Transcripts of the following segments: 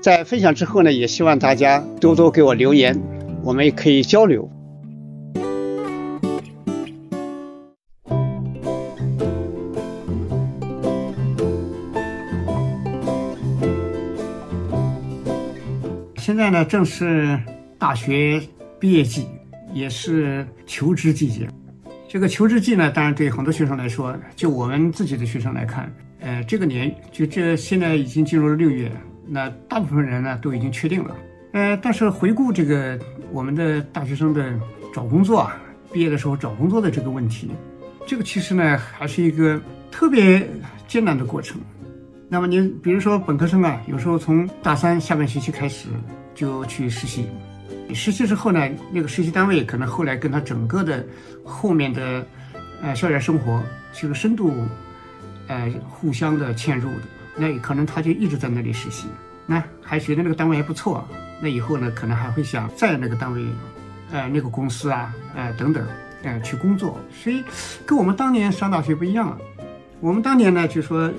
在分享之后呢，也希望大家多多给我留言，我们也可以交流。现在呢，正是大学毕业季，也是求职季节。这个求职季呢，当然对很多学生来说，就我们自己的学生来看，呃，这个年就这现在已经进入了六月。那大部分人呢都已经确定了，呃，但是回顾这个我们的大学生的找工作啊，毕业的时候找工作的这个问题，这个其实呢还是一个特别艰难的过程。那么你比如说本科生啊，有时候从大三下半学期开始就去实习，实习之后呢，那个实习单位可能后来跟他整个的后面的呃校园生活是个深度呃互相的嵌入的。那可能他就一直在那里实习，那还觉得那个单位还不错，那以后呢，可能还会想在那个单位，呃，那个公司啊，呃，等等，呃，去工作。所以跟我们当年上大学不一样了。我们当年呢，就说，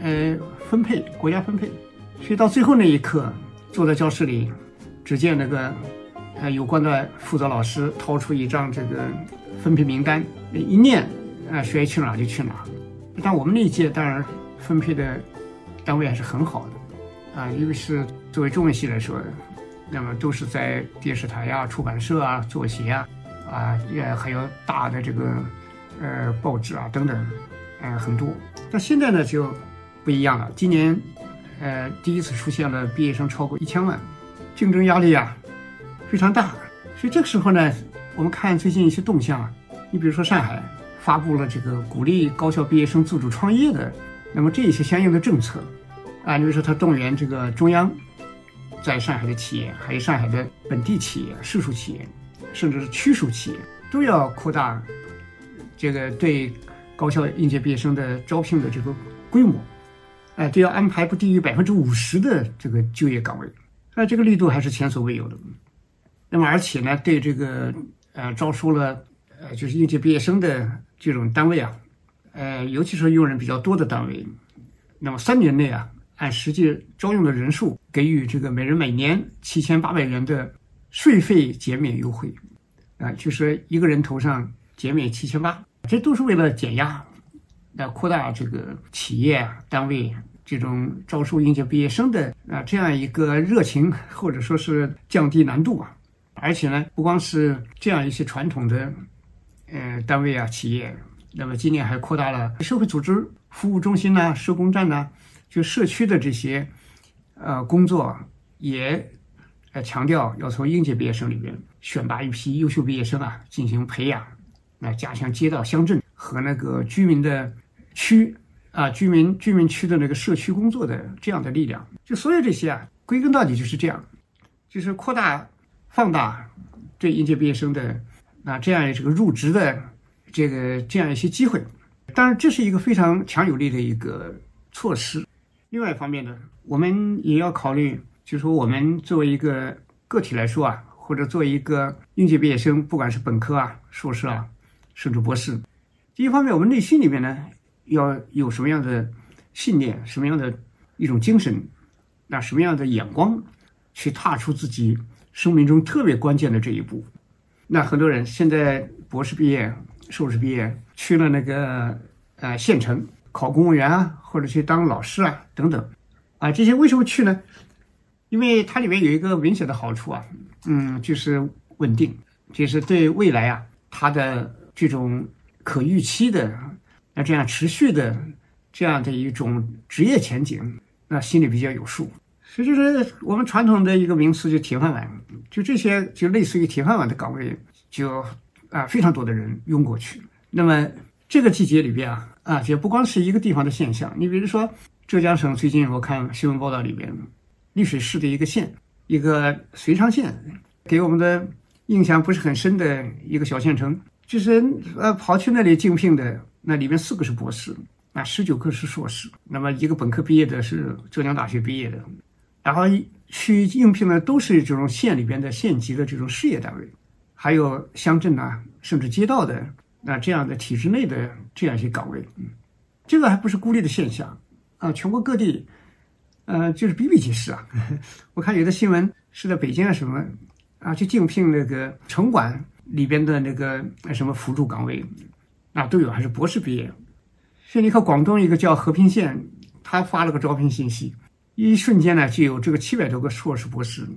呃，分配国家分配，所以到最后那一刻，坐在教室里，只见那个，呃，有关的负责老师掏出一张这个分配名单，一念，啊，谁去哪就去哪。但我们那一届当然分配的。单位还是很好的，啊，因为是作为中文系来说，那么都是在电视台呀、出版社啊作协啊，啊，也还有大的这个呃报纸啊等等，呃很多。但现在呢就不一样了，今年呃第一次出现了毕业生超过一千万，竞争压力啊非常大。所以这个时候呢，我们看最近一些动向啊，你比如说上海发布了这个鼓励高校毕业生自主创业的，那么这一些相应的政策。啊，比如说他动员这个中央在上海的企业，还有上海的本地企业、市属企业，甚至是区属企业，都要扩大这个对高校应届毕业生的招聘的这个规模，哎，都要安排不低于百分之五十的这个就业岗位，那这个力度还是前所未有的。那么而且呢，对这个呃招收了呃就是应届毕业生的这种单位啊，呃，尤其是用人比较多的单位，那么三年内啊。按实际招用的人数给予这个每人每年七千八百元的税费减免优惠，啊，就是一个人头上减免七千八，这都是为了减压，来扩大这个企业单位这种招收应届毕业生的啊这样一个热情，或者说是降低难度啊。而且呢，不光是这样一些传统的呃单位啊企业，那么今年还扩大了社会组织服务中心呐、社工站呐。就社区的这些，呃，工作也，呃，强调要从应届毕业生里边选拔一批优秀毕业生啊，进行培养，来加强街道、乡镇和那个居民的区啊，居民居民区的那个社区工作的这样的力量。就所有这些啊，归根到底就是这样，就是扩大、放大对应届毕业生的那这样这个入职的这个这样一些机会。当然，这是一个非常强有力的一个措施。另外一方面呢，我们也要考虑，就是说，我们作为一个个体来说啊，或者作为一个应届毕业生，不管是本科啊、硕士啊，甚至博士，第一方面，我们内心里面呢，要有什么样的信念，什么样的一种精神，那什么样的眼光，去踏出自己生命中特别关键的这一步。那很多人现在博士毕业、硕士毕业，去了那个呃县城。考公务员啊，或者去当老师啊，等等，啊，这些为什么去呢？因为它里面有一个明显的好处啊，嗯，就是稳定，就是对未来啊，它的这种可预期的，那这样持续的这样的一种职业前景，那心里比较有数。所以就是我们传统的一个名词，就铁饭碗，就这些就类似于铁饭碗的岗位，就啊非常多的人拥过去。那么这个季节里边啊，啊，也不光是一个地方的现象。你比如说浙江省最近我看新闻报道里边。丽水市的一个县，一个遂昌县，给我们的印象不是很深的一个小县城，就是呃跑去那里竞聘的，那里面四个是博士，啊十九个是硕士，那么一个本科毕业的是浙江大学毕业的，然后去应聘的都是这种县里边的县级的这种事业单位，还有乡镇呐，甚至街道的那这样的体制内的这样一些岗位，嗯，这个还不是孤立的现象啊，全国各地。呃，就是比比皆是啊。我看有的新闻是在北京啊什么啊，去竞聘那个城管里边的那个什么辅助岗位，啊都有，还是博士毕业。所以你看广东一个叫和平县，他发了个招聘信息，一瞬间呢就有这个七百多个硕士博士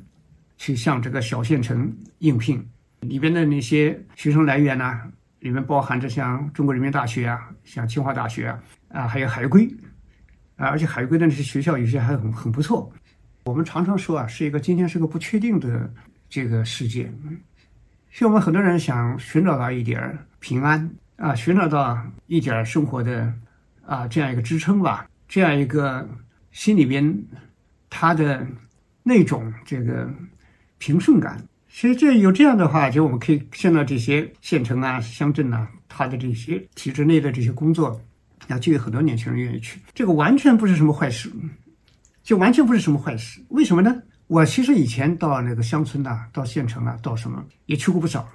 去向这个小县城应聘，里边的那些学生来源呢，里面包含着像中国人民大学啊，像清华大学啊，啊还有海归。啊，而且海归的那些学校有些还很很不错。我们常常说啊，是一个今天是个不确定的这个世界。像我们很多人想寻找到一点平安啊，寻找到一点生活的啊这样一个支撑吧，这样一个心里边他的那种这个平顺感。其实这有这样的话，就我们可以看到这些县城啊、乡镇啊，它的这些体制内的这些工作。啊，就有很多年轻人愿意去，这个完全不是什么坏事，就完全不是什么坏事。为什么呢？我其实以前到那个乡村呐，到县城啊，到什么也去过不少。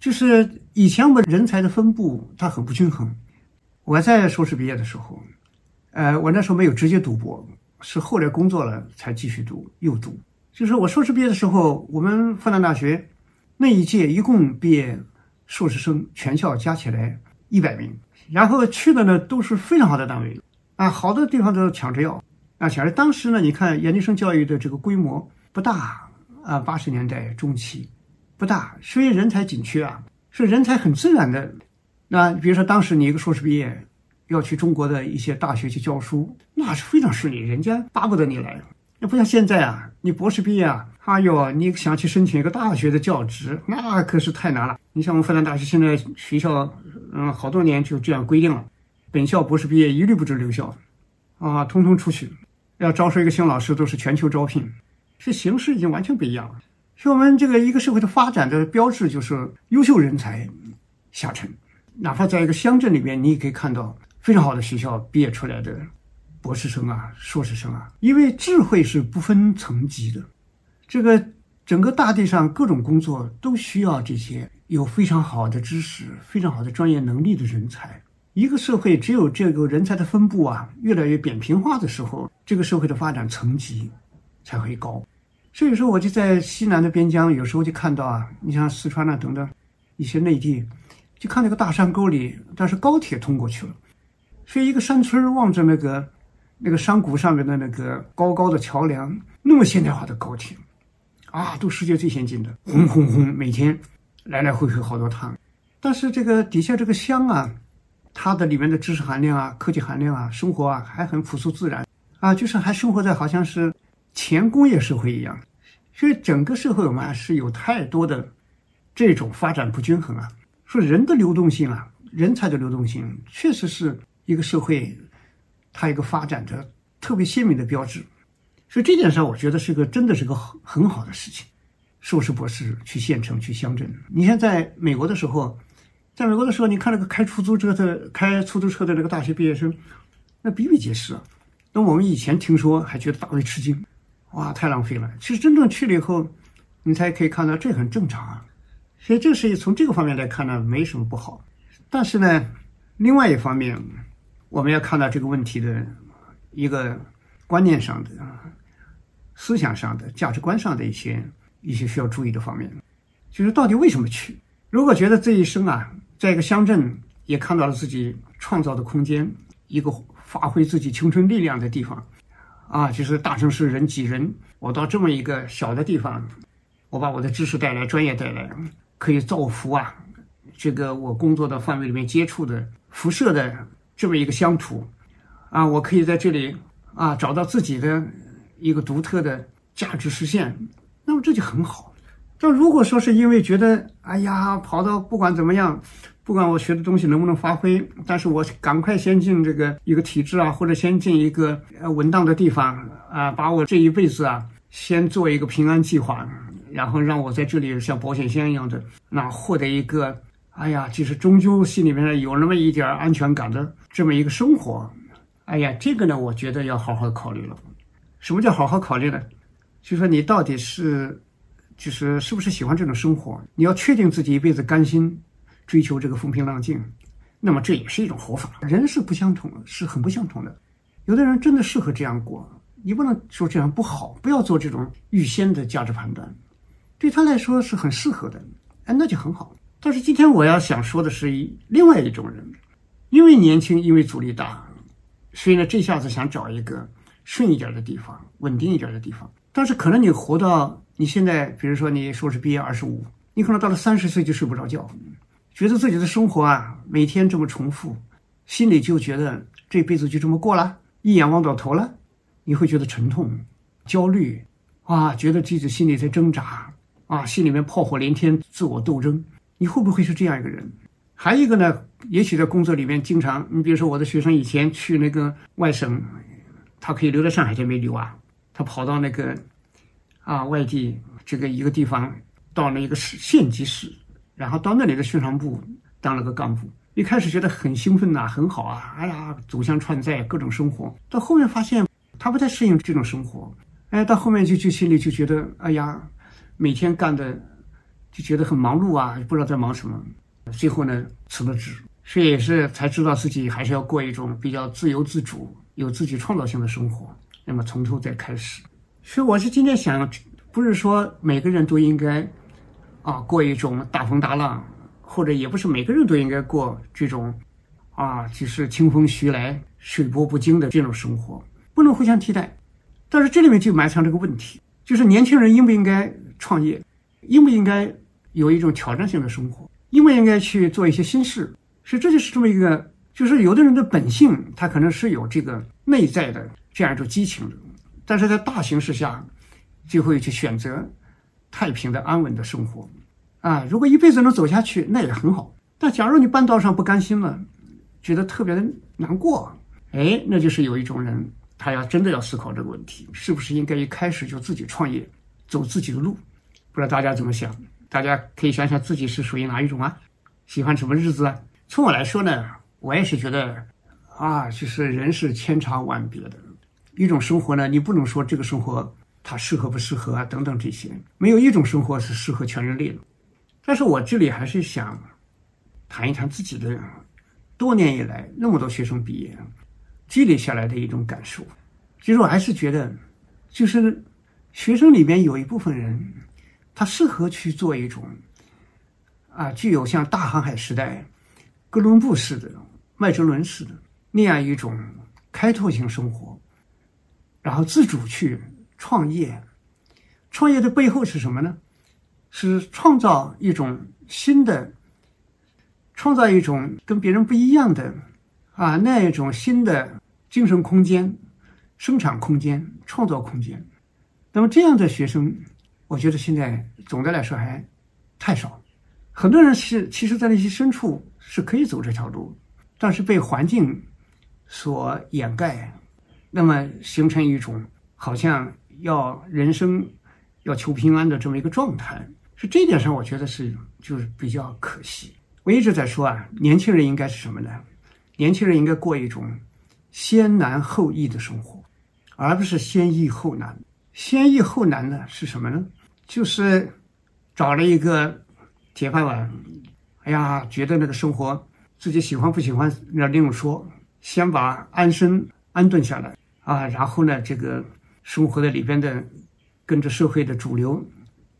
就是以前我们人才的分布它很不均衡。我在硕士毕业的时候，呃，我那时候没有直接读博，是后来工作了才继续读，又读。就是我硕士毕业的时候，我们复旦大学那一届一共毕业硕士生全校加起来一百名。然后去的呢都是非常好的单位，啊，好多地方都抢着要，啊，抢着。当时呢，你看研究生教育的这个规模不大，啊，八十年代中期不大，所以人才紧缺啊，是人才很自然的。那比如说当时你一个硕士毕业，要去中国的一些大学去教书，那是非常顺利，人家巴不得你来。那不像现在啊，你博士毕业啊，哎呦，你想去申请一个大学的教职，那可是太难了。你像我们复旦大学现在学校。嗯，好多年就这样规定了，本校博士毕业一律不准留校，啊，通通出去。要招收一个新老师都是全球招聘，这形势已经完全不一样了。所以我们这个一个社会的发展的标志就是优秀人才下沉。哪怕在一个乡镇里面，你也可以看到非常好的学校毕业出来的博士生啊、硕士生啊，因为智慧是不分层级的，这个整个大地上各种工作都需要这些。有非常好的知识、非常好的专业能力的人才。一个社会只有这个人才的分布啊越来越扁平化的时候，这个社会的发展层级才会高。所以说，我就在西南的边疆，有时候就看到啊，你像四川啊等等一些内地，就看那个大山沟里，但是高铁通过去了，所以一个山村望着那个那个山谷上面的那个高高的桥梁，那么现代化的高铁，啊，都世界最先进的，轰轰轰，每天。来来回回好多趟，但是这个底下这个乡啊，它的里面的知识含量啊、科技含量啊、生活啊还很朴素自然啊，就是还生活在好像是前工业社会一样，所以整个社会我们是有太多的这种发展不均衡啊。说人的流动性啊，人才的流动性，确实是一个社会它一个发展的特别鲜明的标志。所以这点上，我觉得是个真的是个很很好的事情。硕士博士去县城去乡镇，你像在美国的时候，在美国的时候，你看那个开出租车的开出租车的那个大学毕业生，那比比皆是啊。那我们以前听说还觉得大为吃惊，哇，太浪费了。其实真正去了以后，你才可以看到这很正常啊。所以这是从这个方面来看呢，没什么不好。但是呢，另外一方面，我们要看到这个问题的一个观念上的、思想上的、价值观上的一些。一些需要注意的方面，就是到底为什么去？如果觉得这一生啊，在一个乡镇也看到了自己创造的空间，一个发挥自己青春力量的地方，啊，就是大城市人挤人，我到这么一个小的地方，我把我的知识带来，专业带来，可以造福啊，这个我工作的范围里面接触的辐射的这么一个乡土，啊，我可以在这里啊找到自己的一个独特的价值实现，那么这就很好。但如果说是因为觉得，哎呀，跑到不管怎么样，不管我学的东西能不能发挥，但是我赶快先进这个一个体制啊，或者先进一个呃稳当的地方啊，把我这一辈子啊，先做一个平安计划，然后让我在这里像保险箱一样的，那获得一个，哎呀，就是终究心里面有那么一点安全感的这么一个生活，哎呀，这个呢，我觉得要好好考虑了。什么叫好好考虑呢？就说你到底是。就是是不是喜欢这种生活？你要确定自己一辈子甘心追求这个风平浪静，那么这也是一种活法。人是不相同的，是很不相同的。有的人真的适合这样过，你不能说这样不好，不要做这种预先的价值判断。对他来说是很适合的，哎，那就很好。但是今天我要想说的是另外一种人，因为年轻，因为阻力大，所以呢，这下子想找一个顺一点的地方，稳定一点的地方。但是可能你活到。你现在，比如说你硕士毕业二十五，你可能到了三十岁就睡不着觉，觉得自己的生活啊每天这么重复，心里就觉得这辈子就这么过了，一眼望到头了，你会觉得沉痛、焦虑，啊，觉得自己心里在挣扎，啊，心里面炮火连天，自我斗争。你会不会是这样一个人？还有一个呢，也许在工作里面经常，你比如说我的学生以前去那个外省，他可以留在上海，就没留啊，他跑到那个。啊，外地这个一个地方到了一个市县级市，然后到那里的宣传部当了个干部。一开始觉得很兴奋呐，很好啊，哎呀，走向川菜各种生活。到后面发现他不太适应这种生活，哎，到后面就就心里就觉得，哎呀，每天干的就觉得很忙碌啊，不知道在忙什么。最后呢，辞了职，所以也是才知道自己还是要过一种比较自由自主、有自己创造性的生活。那么从头再开始。所以我是今天想，不是说每个人都应该，啊，过一种大风大浪，或者也不是每个人都应该过这种，啊，就是清风徐来、水波不惊的这种生活，不能互相替代。但是这里面就埋藏这个问题，就是年轻人应不应该创业，应不应该有一种挑战性的生活，应不应该去做一些新事？所以这就是这么一个，就是有的人的本性，他可能是有这个内在的这样一种激情的。但是在大形势下，就会去选择太平的安稳的生活，啊，如果一辈子能走下去，那也很好。但假如你半道上不甘心了，觉得特别的难过，哎，那就是有一种人，他要真的要思考这个问题，是不是应该一开始就自己创业，走自己的路？不知道大家怎么想？大家可以想想自己是属于哪一种啊？喜欢什么日子啊？从我来说呢，我也是觉得，啊，就是人是千差万别的。一种生活呢，你不能说这个生活它适合不适合啊，等等这些，没有一种生活是适合全人类的。但是我这里还是想谈一谈自己的多年以来那么多学生毕业积累下来的一种感受。其实我还是觉得，就是学生里面有一部分人，他适合去做一种啊，具有像大航海时代哥伦布式的、麦哲伦式的那样一种开拓性生活。然后自主去创业，创业的背后是什么呢？是创造一种新的，创造一种跟别人不一样的啊那一种新的精神空间、生产空间、创造空间。那么这样的学生，我觉得现在总的来说还太少。很多人是其实，在那些深处是可以走这条路，但是被环境所掩盖。那么形成一种好像要人生要求平安的这么一个状态，是这一点上我觉得是就是比较可惜。我一直在说啊，年轻人应该是什么呢？年轻人应该过一种先难后易的生活，而不是先易后难。先易后难呢是什么呢？就是找了一个铁饭碗，哎呀，觉得那个生活自己喜欢不喜欢那另说，先把安身安顿下来。啊，然后呢，这个生活在里边的，跟着社会的主流，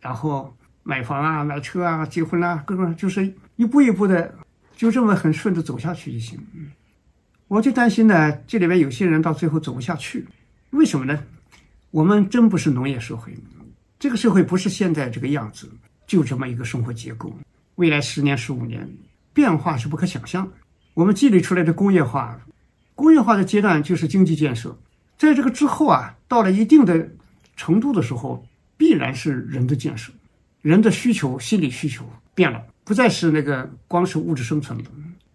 然后买房啊、买车啊、结婚啊，各种就是一步一步的，就这么很顺着走下去就行。我就担心呢，这里边有些人到最后走不下去，为什么呢？我们真不是农业社会，这个社会不是现在这个样子，就这么一个生活结构。未来十年、十五年，变化是不可想象的。我们积累出来的工业化，工业化的阶段就是经济建设，在这个之后啊，到了一定的程度的时候，必然是人的建设，人的需求、心理需求变了，不再是那个光是物质生存的，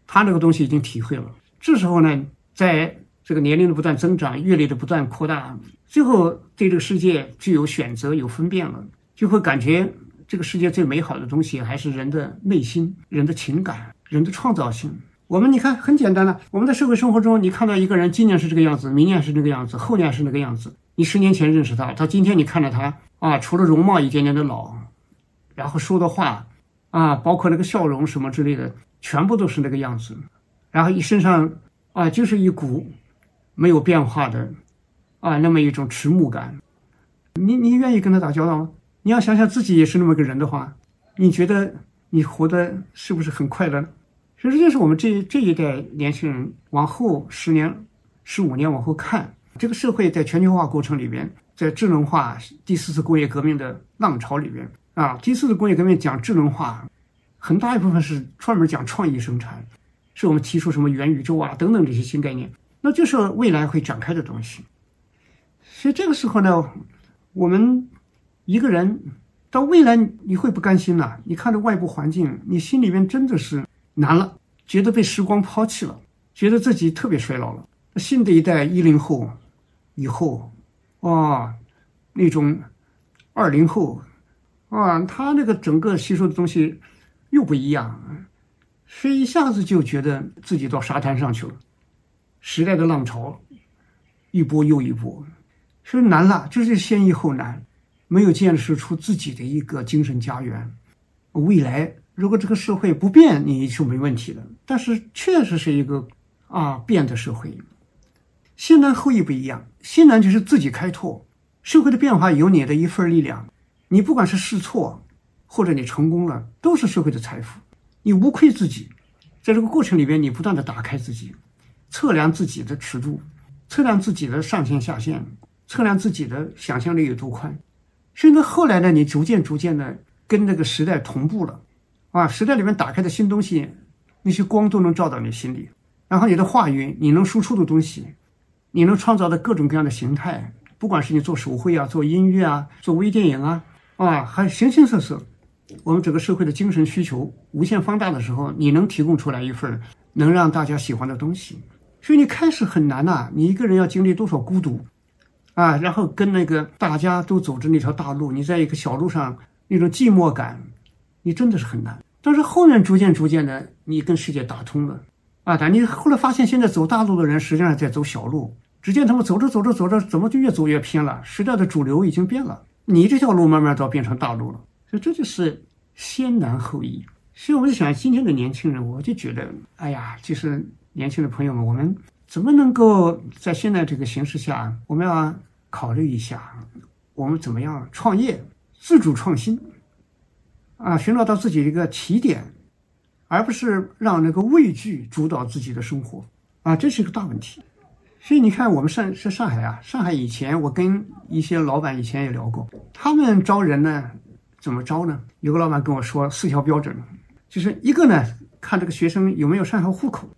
他那个东西已经体会了。这时候呢，在这个年龄的不断增长，阅历的不断扩大，最后对这个世界具有选择、有分辨了，就会感觉这个世界最美好的东西还是人的内心、人的情感、人的创造性。我们你看很简单了，我们在社会生活中，你看到一个人今年是这个样子，明年是这个样子，后年是那个样子。你十年前认识他，到今天你看着他啊，除了容貌一点点的老，然后说的话啊，包括那个笑容什么之类的，全部都是那个样子。然后一身上啊，就是一股没有变化的啊，那么一种迟暮感。你你愿意跟他打交道吗？你要想想自己也是那么个人的话，你觉得你活的是不是很快乐？其实这是我们这这一代年轻人往后十年、十五年往后看，这个社会在全球化过程里边，在智能化第四次工业革命的浪潮里边啊，第四次工业革命讲智能化，很大一部分是专门讲创意生产。是我们提出什么元宇宙啊等等这些新概念，那就是未来会展开的东西。所以这个时候呢，我们一个人到未来你会不甘心呐？你看着外部环境，你心里面真的是难了，觉得被时光抛弃了，觉得自己特别衰老了。新的一代一零后以后，啊，那种二零后，啊，他那个整个吸收的东西又不一样。所以一下子就觉得自己到沙滩上去了，时代的浪潮，一波又一波，所以难了，就是先易后难，没有建设出自己的一个精神家园。未来如果这个社会不变，你就没问题了。但是确实是一个啊变的社会，先难后易不一样。先难就是自己开拓，社会的变化有你的一份力量，你不管是试错，或者你成功了，都是社会的财富。你无愧自己，在这个过程里边，你不断的打开自己，测量自己的尺度，测量自己的上限下限，测量自己的想象力有多宽。甚至后来呢，你逐渐逐渐的跟那个时代同步了，啊，时代里面打开的新东西，那些光都能照到你心里。然后你的话语，你能输出的东西，你能创造的各种各样的形态，不管是你做手绘啊，做音乐啊，做微电影啊，啊，还形形色色。我们整个社会的精神需求无限放大的时候，你能提供出来一份能让大家喜欢的东西，所以你开始很难呐。你一个人要经历多少孤独啊，然后跟那个大家都走着那条大路，你在一个小路上那种寂寞感，你真的是很难。但是后面逐渐逐渐的，你跟世界打通了啊，但你后来发现，现在走大路的人实际上在走小路，只见他们走着走着走着，怎么就越走越偏了？时代的主流已经变了，你这条路慢慢都要变成大路了。所以这就是先难后易。所以我就想，今天的年轻人，我就觉得，哎呀，就是年轻的朋友们，我们怎么能够在现在这个形势下，我们要考虑一下，我们怎么样创业、自主创新，啊，寻找到自己一个起点，而不是让那个畏惧主导自己的生活，啊，这是一个大问题。所以你看，我们上是上海啊，上海以前我跟一些老板以前也聊过，他们招人呢。怎么招呢？有个老板跟我说四条标准，就是一个呢，看这个学生有没有上海户口。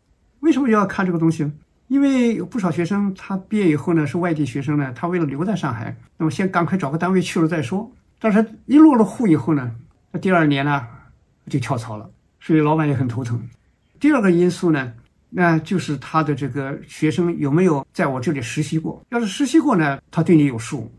为什么要看这个东西？因为有不少学生他毕业以后呢是外地学生呢，他为了留在上海，那么先赶快找个单位去了再说。但是一落了户以后呢，那第二年呢就跳槽了，所以老板也很头疼。第二个因素呢，那就是他的这个学生有没有在我这里实习过。要是实习过呢，他对你有数。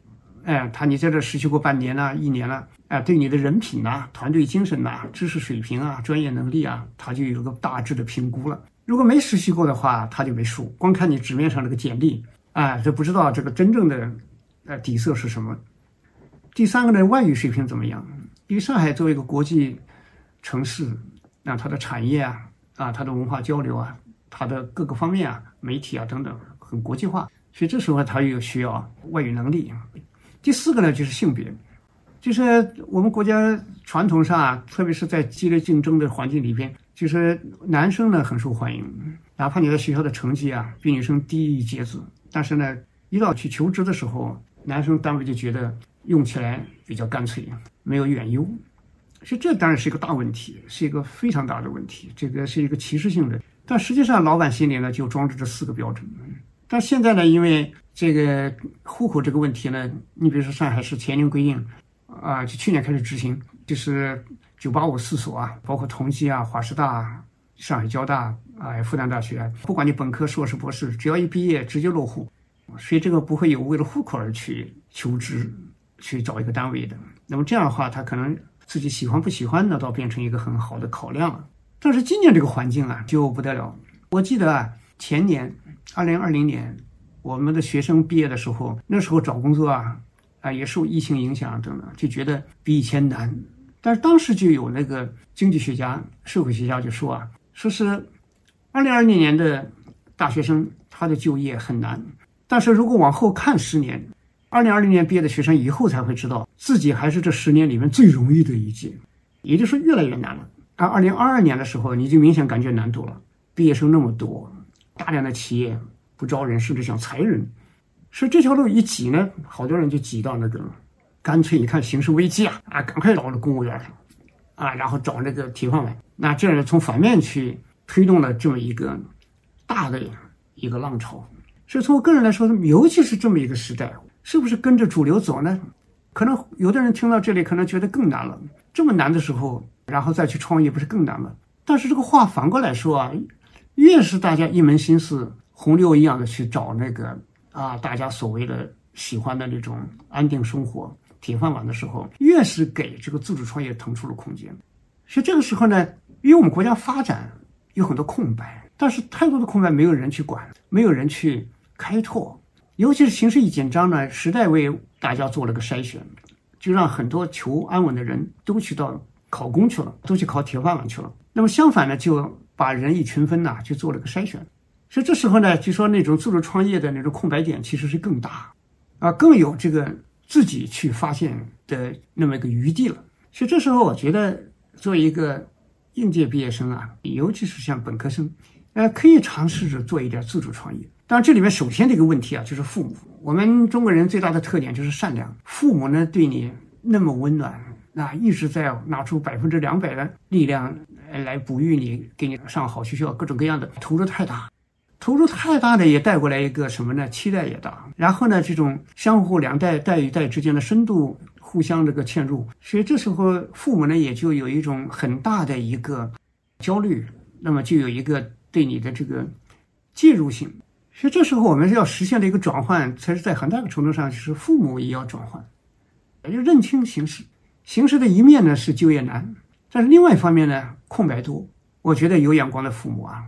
哎，他你在这实习过半年了、一年了，哎，对你的人品呐、团队精神呐、知识水平啊、专业能力啊，他就有个大致的评估了。如果没实习过的话，他就没数，光看你纸面上这个简历，哎，就不知道这个真正的呃底色是什么。第三个呢，外语水平怎么样？因为上海作为一个国际城市，那它的产业啊、啊，它的文化交流啊、它的各个方面啊、媒体啊等等很国际化，所以这时候他又需要外语能力。第四个呢，就是性别，就是我们国家传统上啊，特别是在激烈竞争的环境里边，就是男生呢很受欢迎，哪怕你在学校的成绩啊比女生低一截子，但是呢，一到去求职的时候，男生单位就觉得用起来比较干脆，没有远优。所以这当然是一个大问题，是一个非常大的问题。这个是一个歧视性的，但实际上老板心里呢就装着这四个标准。但现在呢，因为这个户口这个问题呢，你比如说上海市前年规定，啊，就去年开始执行，就是九八五四所啊，包括同济啊、华师大、上海交大啊、复旦大学，不管你本科、硕士、博士，只要一毕业直接落户，所以这个不会有为了户口而去求职、去找一个单位的。那么这样的话，他可能。自己喜欢不喜欢，那倒变成一个很好的考量了。但是今年这个环境啊，就不得了。我记得啊，前年二零二零年，我们的学生毕业的时候，那时候找工作啊，啊也受疫情影响等等，就觉得比以前难。但是当时就有那个经济学家、社会学家就说啊，说是二零二零年的大学生他的就业很难，但是如果往后看十年。二零二零年毕业的学生以后才会知道自己还是这十年里面最容易的一届，也就是说越来越难了。而二零二二年的时候，你就明显感觉难度了。毕业生那么多，大量的企业不招人，甚至想裁人，所以这条路一挤呢，好多人就挤到那个，干脆一看形势危机啊啊，赶快找那公务员啊，然后找那个铁饭碗。那这样从反面去推动了这么一个大的一个浪潮。所以从我个人来说，尤其是这么一个时代。是不是跟着主流走呢？可能有的人听到这里，可能觉得更难了。这么难的时候，然后再去创业，不是更难吗？但是这个话反过来说啊，越是大家一门心思洪流一样的去找那个啊，大家所谓的喜欢的那种安定生活、铁饭碗的时候，越是给这个自主创业腾出了空间。所以这个时候呢，因为我们国家发展有很多空白，但是太多的空白没有人去管，没有人去开拓。尤其是形势一紧张呢，时代为大家做了个筛选，就让很多求安稳的人都去到考公去了，都去考铁饭碗去了。那么相反呢，就把人一群分呐，去做了个筛选。所以这时候呢，就说那种自主创业的那种空白点其实是更大，啊，更有这个自己去发现的那么一个余地了。所以这时候我觉得，作为一个应届毕业生啊，尤其是像本科生，呃，可以尝试着做一点自主创业。当然，这里面首先的一个问题啊，就是父母。我们中国人最大的特点就是善良，父母呢对你那么温暖，那一直在拿出百分之两百的力量来哺育你，给你上好学校，各种各样的投入太大，投入太大的也带过来一个什么呢？期待也大。然后呢，这种相互两代代与代之间的深度互相这个嵌入，所以这时候父母呢也就有一种很大的一个焦虑，那么就有一个对你的这个介入性。所以这时候我们要实现的一个转换，才是在很大的程度上就是父母也要转换，也就认清形势。形势的一面呢是就业难，但是另外一方面呢空白多。我觉得有眼光的父母啊，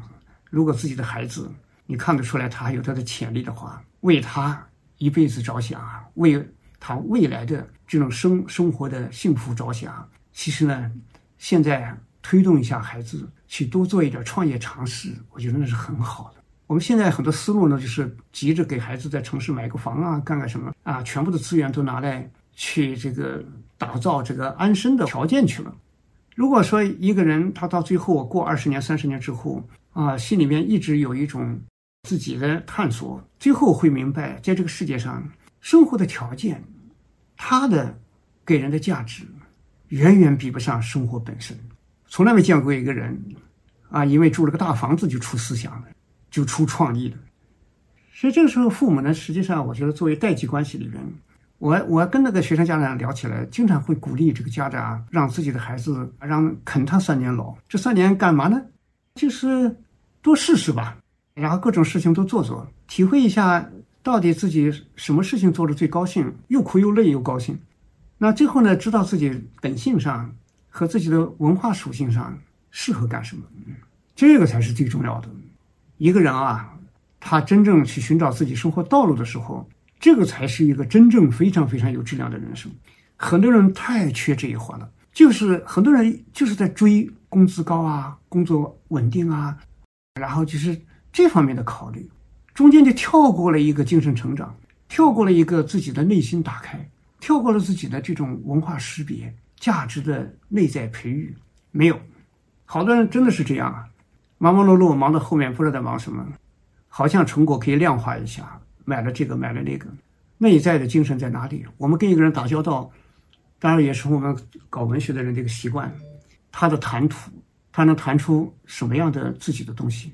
如果自己的孩子你看得出来他还有他的潜力的话，为他一辈子着想啊，为他未来的这种生生活的幸福着想，其实呢，现在推动一下孩子去多做一点创业尝试，我觉得那是很好的。我们现在很多思路呢，就是急着给孩子在城市买个房啊，干个什么啊，全部的资源都拿来去这个打造这个安身的条件去了。如果说一个人他到最后过二十年、三十年之后啊，心里面一直有一种自己的探索，最后会明白，在这个世界上生活的条件，他的给人的价值远远比不上生活本身。从来没见过一个人啊，因为住了个大房子就出思想了。就出创意了，所以这个时候父母呢，实际上我觉得作为代际关系里边，我我跟那个学生家长聊起来，经常会鼓励这个家长让自己的孩子让啃他三年老，这三年干嘛呢？就是多试试吧，然后各种事情都做做，体会一下到底自己什么事情做的最高兴，又苦又累又高兴。那最后呢，知道自己本性上和自己的文化属性上适合干什么，这个才是最重要的。一个人啊，他真正去寻找自己生活道路的时候，这个才是一个真正非常非常有质量的人生。很多人太缺这一环了，就是很多人就是在追工资高啊、工作稳定啊，然后就是这方面的考虑，中间就跳过了一个精神成长，跳过了一个自己的内心打开，跳过了自己的这种文化识别、价值的内在培育。没有，好多人真的是这样啊。忙忙碌碌，忙到后面不知道在忙什么，好像成果可以量化一下，买了这个，买了那个，内在的精神在哪里？我们跟一个人打交道，当然也是我们搞文学的人这个习惯，他的谈吐，他能谈出什么样的自己的东西？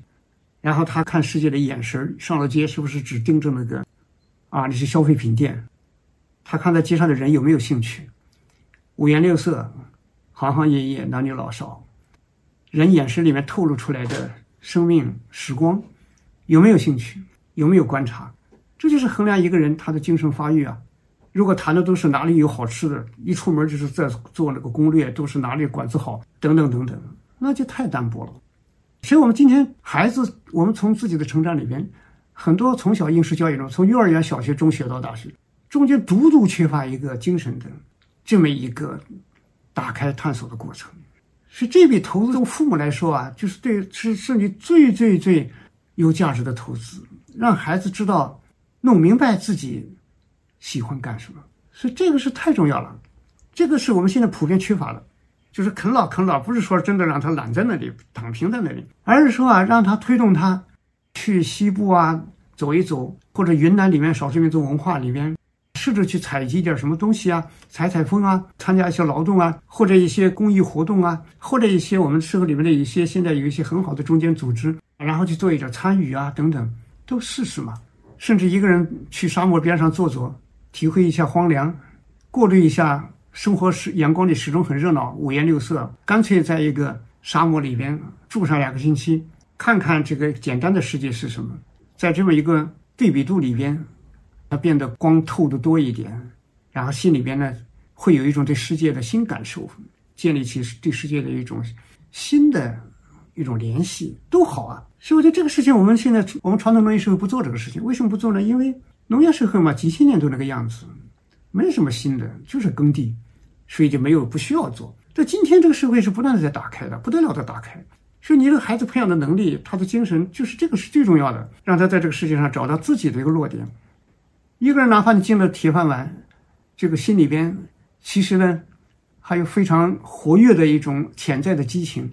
然后他看世界的眼神，上了街是不是只盯着那个啊那些消费品店？他看在街上的人有没有兴趣？五颜六色，行行业业，男女老少，人眼神里面透露出来的生命时光，有没有兴趣？有没有观察？这就是衡量一个人他的精神发育啊。如果谈的都是哪里有好吃的，一出门就是在做那个攻略，都是哪里馆子好，等等等等，那就太单薄了。所以，我们今天孩子，我们从自己的成长里边，很多从小应试教育中，从幼儿园、小学、中学到大学，中间独独缺乏一个精神的这么一个打开探索的过程。所以，这笔投资，从父母来说啊，就是对，是是你最最最有价值的投资，让孩子知道弄明白自己喜欢干什么。所以，这个是太重要了，这个是我们现在普遍缺乏的。就是啃老啃老，不是说真的让他懒在那里躺平在那里，而是说啊，让他推动他去西部啊走一走，或者云南里面少数民族文化里面，试着去采集点什么东西啊，采采风啊，参加一些劳动啊，或者一些公益活动啊，或者一些我们社会里面的一些现在有一些很好的中间组织，然后去做一点参与啊等等，都试试嘛。甚至一个人去沙漠边上坐坐，体会一下荒凉，过滤一下。生活是阳光里始终很热闹，五颜六色。干脆在一个沙漠里边住上两个星期，看看这个简单的世界是什么。在这么一个对比度里边，它变得光透的多一点，然后心里边呢会有一种对世界的新感受，建立起对世界的一种新的一种联系，都好啊。所以我觉得这个事情，我们现在我们传统农业社会不做这个事情，为什么不做呢？因为农业社会嘛，几千年都那个样子，没什么新的，就是耕地。所以就没有不需要做。这今天这个社会是不断的在打开的，不得了的打开。所以你这个孩子培养的能力，他的精神，就是这个是最重要的，让他在这个世界上找到自己的一个落点。一个人哪怕你进了铁饭碗，这个心里边其实呢，还有非常活跃的一种潜在的激情，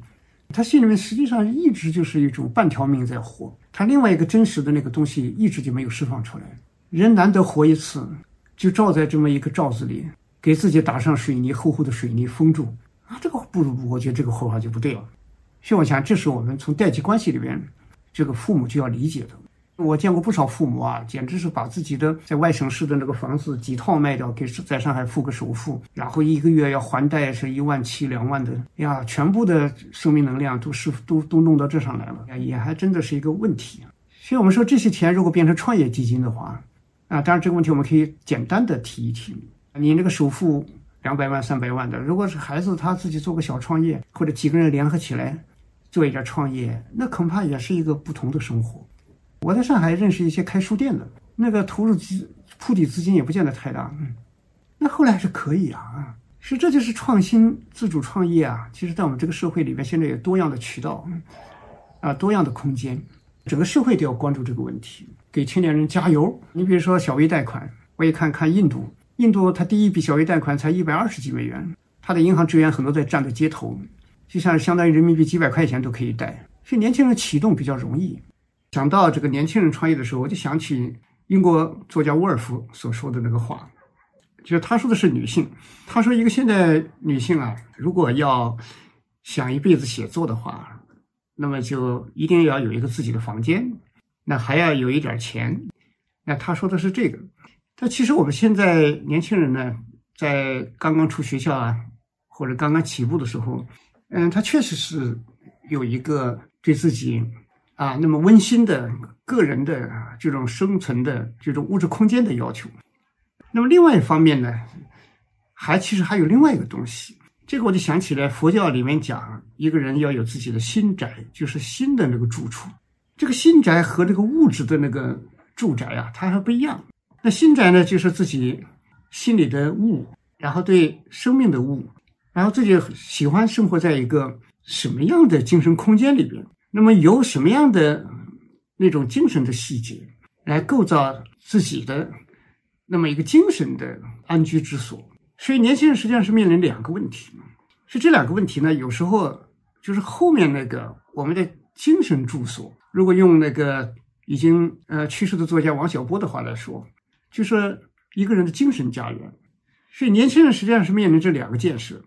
他心里面实际上一直就是一种半条命在活。他另外一个真实的那个东西一直就没有释放出来。人难得活一次，就照在这么一个罩子里。给自己打上水泥厚厚的水泥封住啊，这个不如我觉得这个活法就不对了。所以我想，这是我们从代际关系里边，这个父母就要理解的。我见过不少父母啊，简直是把自己的在外省市的那个房子几套卖掉，给在上海付个首付，然后一个月要还贷是一万七两万的呀，全部的生命能量都是都都弄到这上来了，也还真的是一个问题。所以我们说，这些钱如果变成创业基金的话，啊，当然这个问题我们可以简单的提一提。你那个首付两百万、三百万的，如果是孩子他自己做个小创业，或者几个人联合起来做一点创业，那恐怕也是一个不同的生活。我在上海认识一些开书店的，那个投入资铺底资金也不见得太大，嗯，那后来还是可以啊，啊，是这就是创新自主创业啊。其实，在我们这个社会里面，现在有多样的渠道，啊，多样的空间，整个社会都要关注这个问题，给青年人加油。你比如说小微贷款，我一看看印度。印度，它第一笔小微贷款才一百二十几美元，它的银行职员很多在站在街头，就像相当于人民币几百块钱都可以贷，所以年轻人启动比较容易。想到这个年轻人创业的时候，我就想起英国作家沃尔夫所说的那个话，就是他说的是女性，他说一个现在女性啊，如果要想一辈子写作的话，那么就一定要有一个自己的房间，那还要有一点钱，那他说的是这个。那其实我们现在年轻人呢，在刚刚出学校啊，或者刚刚起步的时候，嗯，他确实是有一个对自己啊那么温馨的个人的这种生存的这种物质空间的要求。那么另外一方面呢，还其实还有另外一个东西，这个我就想起来佛教里面讲，一个人要有自己的心宅，就是心的那个住处。这个心宅和这个物质的那个住宅啊，它还不一样。那心宅呢，就是自己心里的物，然后对生命的物，然后自己喜欢生活在一个什么样的精神空间里边？那么由什么样的那种精神的细节来构造自己的那么一个精神的安居之所？所以年轻人实际上是面临两个问题，是这两个问题呢，有时候就是后面那个我们的精神住所，如果用那个。已经呃去世的作家王小波的话来说，就是一个人的精神家园。所以年轻人实际上是面临这两个建设，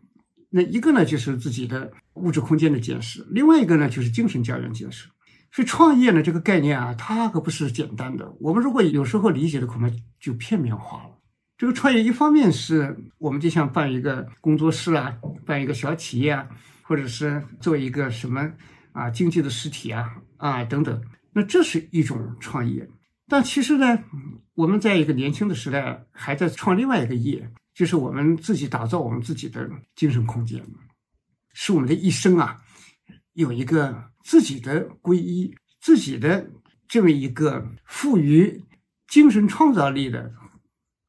那一个呢就是自己的物质空间的建设，另外一个呢就是精神家园建设。所以创业呢这个概念啊，它可不是简单的。我们如果有时候理解的恐怕就片面化了。这个创业一方面是我们就像办一个工作室啊，办一个小企业啊，或者是做一个什么啊经济的实体啊啊等等，那这是一种创业。但其实呢，我们在一个年轻的时代还在创另外一个业。就是我们自己打造我们自己的精神空间，使我们的一生啊有一个自己的皈依，自己的这么一个富于精神创造力的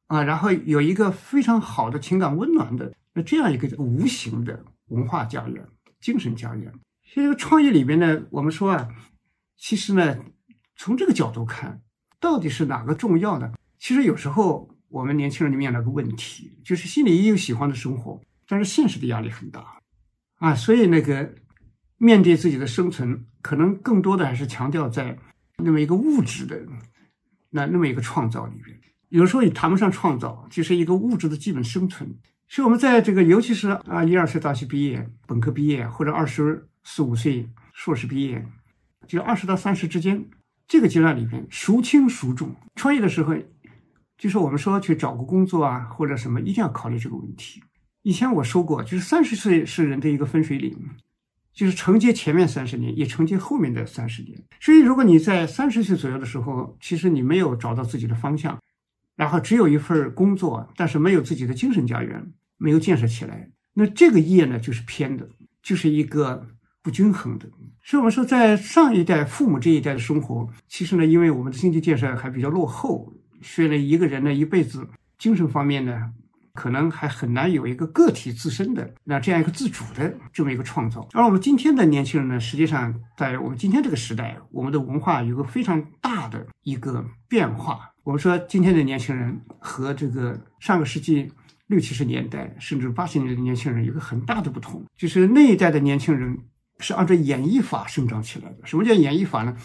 啊，然后有一个非常好的情感温暖的那这样一个无形的文化家园、精神家园。所以，这个创业里边呢，我们说啊，其实呢，从这个角度看，到底是哪个重要呢？其实有时候。我们年轻人里面那个问题，就是心里也有喜欢的生活，但是现实的压力很大啊，所以那个面对自己的生存，可能更多的还是强调在那么一个物质的那那么一个创造里面。有时候也谈不上创造，就是一个物质的基本生存。所以我们在这个，尤其是啊一二岁大学毕业、本科毕业，或者二十四五岁硕士毕业，就二十到三十之间这个阶段里边，孰轻孰重？创业的时候。就是我们说去找个工作啊，或者什么，一定要考虑这个问题。以前我说过，就是三十岁是人的一个分水岭，就是承接前面三十年，也承接后面的三十年。所以，如果你在三十岁左右的时候，其实你没有找到自己的方向，然后只有一份工作，但是没有自己的精神家园，没有建设起来，那这个业呢，就是偏的，就是一个不均衡的。所以我们说，在上一代父母这一代的生活，其实呢，因为我们的经济建设还比较落后。所以呢，一个人呢一辈子精神方面呢，可能还很难有一个个体自身的那这样一个自主的这么一个创造。而我们今天的年轻人呢，实际上在我们今天这个时代，我们的文化有个非常大的一个变化。我们说今天的年轻人和这个上个世纪六七十年代甚至八十年代的年轻人有个很大的不同，就是那一代的年轻人是按照演绎法生长起来的。什么叫演绎法呢？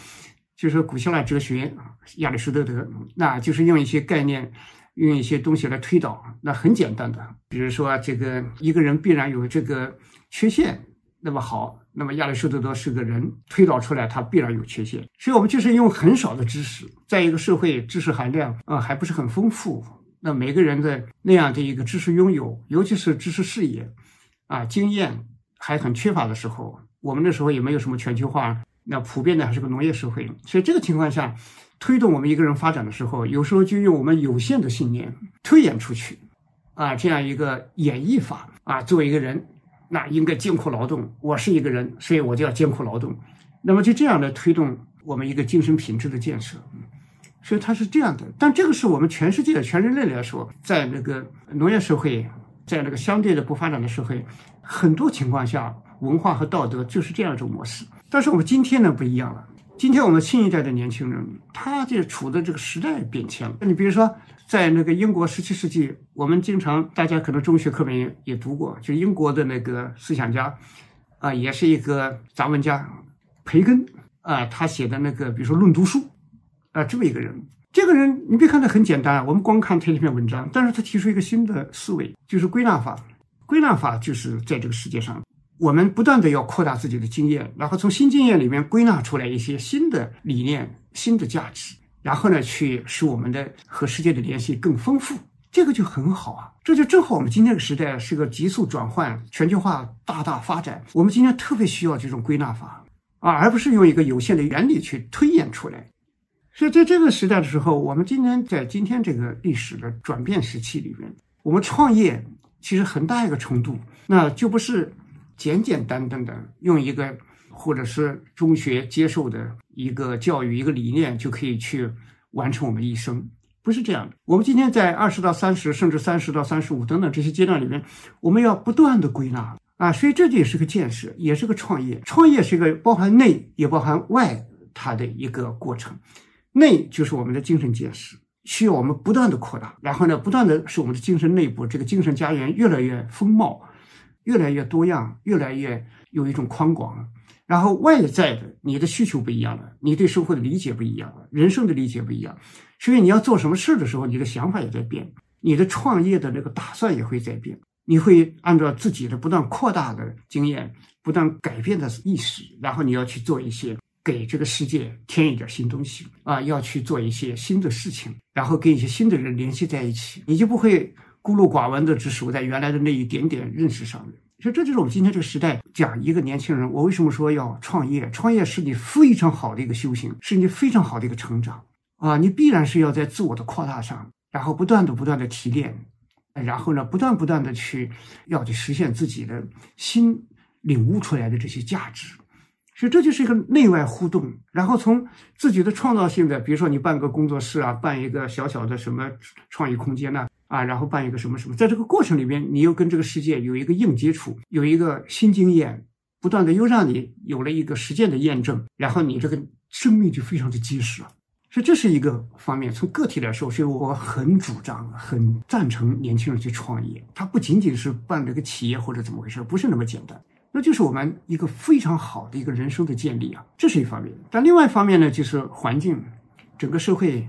就是古希腊哲学，亚里士多德，那就是用一些概念，用一些东西来推导。那很简单的，比如说这个一个人必然有这个缺陷，那么好，那么亚里士多德是个人，推导出来他必然有缺陷。所以我们就是用很少的知识，在一个社会知识含量啊还不是很丰富，那每个人的那样的一个知识拥有，尤其是知识视野啊经验还很缺乏的时候，我们那时候也没有什么全球化。那普遍的还是个农业社会，所以这个情况下，推动我们一个人发展的时候，有时候就用我们有限的信念推演出去，啊，这样一个演绎法啊，作为一个人，那应该艰苦劳动。我是一个人，所以我就要艰苦劳动。那么就这样的推动我们一个精神品质的建设，所以它是这样的。但这个是我们全世界、全人类来说，在那个农业社会，在那个相对的不发展的社会，很多情况下，文化和道德就是这样一种模式。但是我们今天呢不一样了。今天我们新一代的年轻人，他就处的这个时代变迁了。你比如说，在那个英国十七世纪，我们经常大家可能中学课本也也读过，就英国的那个思想家，啊，也是一个杂文家，培根啊，他写的那个，比如说《论读书》，啊，这么一个人。这个人你别看他很简单，我们光看他这篇文章，但是他提出一个新的思维，就是归纳法。归纳法就是在这个世界上。我们不断的要扩大自己的经验，然后从新经验里面归纳出来一些新的理念、新的价值，然后呢，去使我们的和世界的联系更丰富，这个就很好啊。这就正好我们今天这个时代是个急速转换、全球化大大发展，我们今天特别需要这种归纳法啊，而不是用一个有限的原理去推演出来。所以在这个时代的时候，我们今天在今天这个历史的转变时期里面，我们创业其实很大一个程度，那就不是。简简单单的用一个，或者是中学接受的一个教育一个理念就可以去完成我们一生，不是这样的。我们今天在二十到三十，甚至三十到三十五等等这些阶段里面，我们要不断的归纳啊，所以这也是个见识，也是个创业。创业是一个包含内也包含外它的一个过程。内就是我们的精神见识，需要我们不断的扩大，然后呢，不断的使我们的精神内部这个精神家园越来越丰茂。越来越多样，越来越有一种宽广，然后外在的你的需求不一样了，你对生活的理解不一样了，人生的理解不一样，所以你要做什么事的时候，你的想法也在变，你的创业的那个打算也会在变，你会按照自己的不断扩大的经验，不断改变的意识，然后你要去做一些给这个世界添一点新东西啊，要去做一些新的事情，然后跟一些新的人联系在一起，你就不会孤陋寡闻的只守在原来的那一点点认识上面。所以这就是我们今天这个时代讲一个年轻人，我为什么说要创业？创业是你非常好的一个修行，是你非常好的一个成长啊！你必然是要在自我的扩大上，然后不断的、不断的提炼，然后呢，不断不断的去要去实现自己的新领悟出来的这些价值。所以这就是一个内外互动，然后从自己的创造性的，比如说你办个工作室啊，办一个小小的什么创意空间呢？啊然后办一个什么什么，在这个过程里面，你又跟这个世界有一个硬接触，有一个新经验，不断的又让你有了一个实践的验证，然后你这个生命就非常的结实了。所以这是一个方面，从个体来说，所以我很主张、很赞成年轻人去创业。他不仅仅是办这个企业或者怎么回事，不是那么简单，那就是我们一个非常好的一个人生的建立啊，这是一方面。但另外一方面呢，就是环境，整个社会。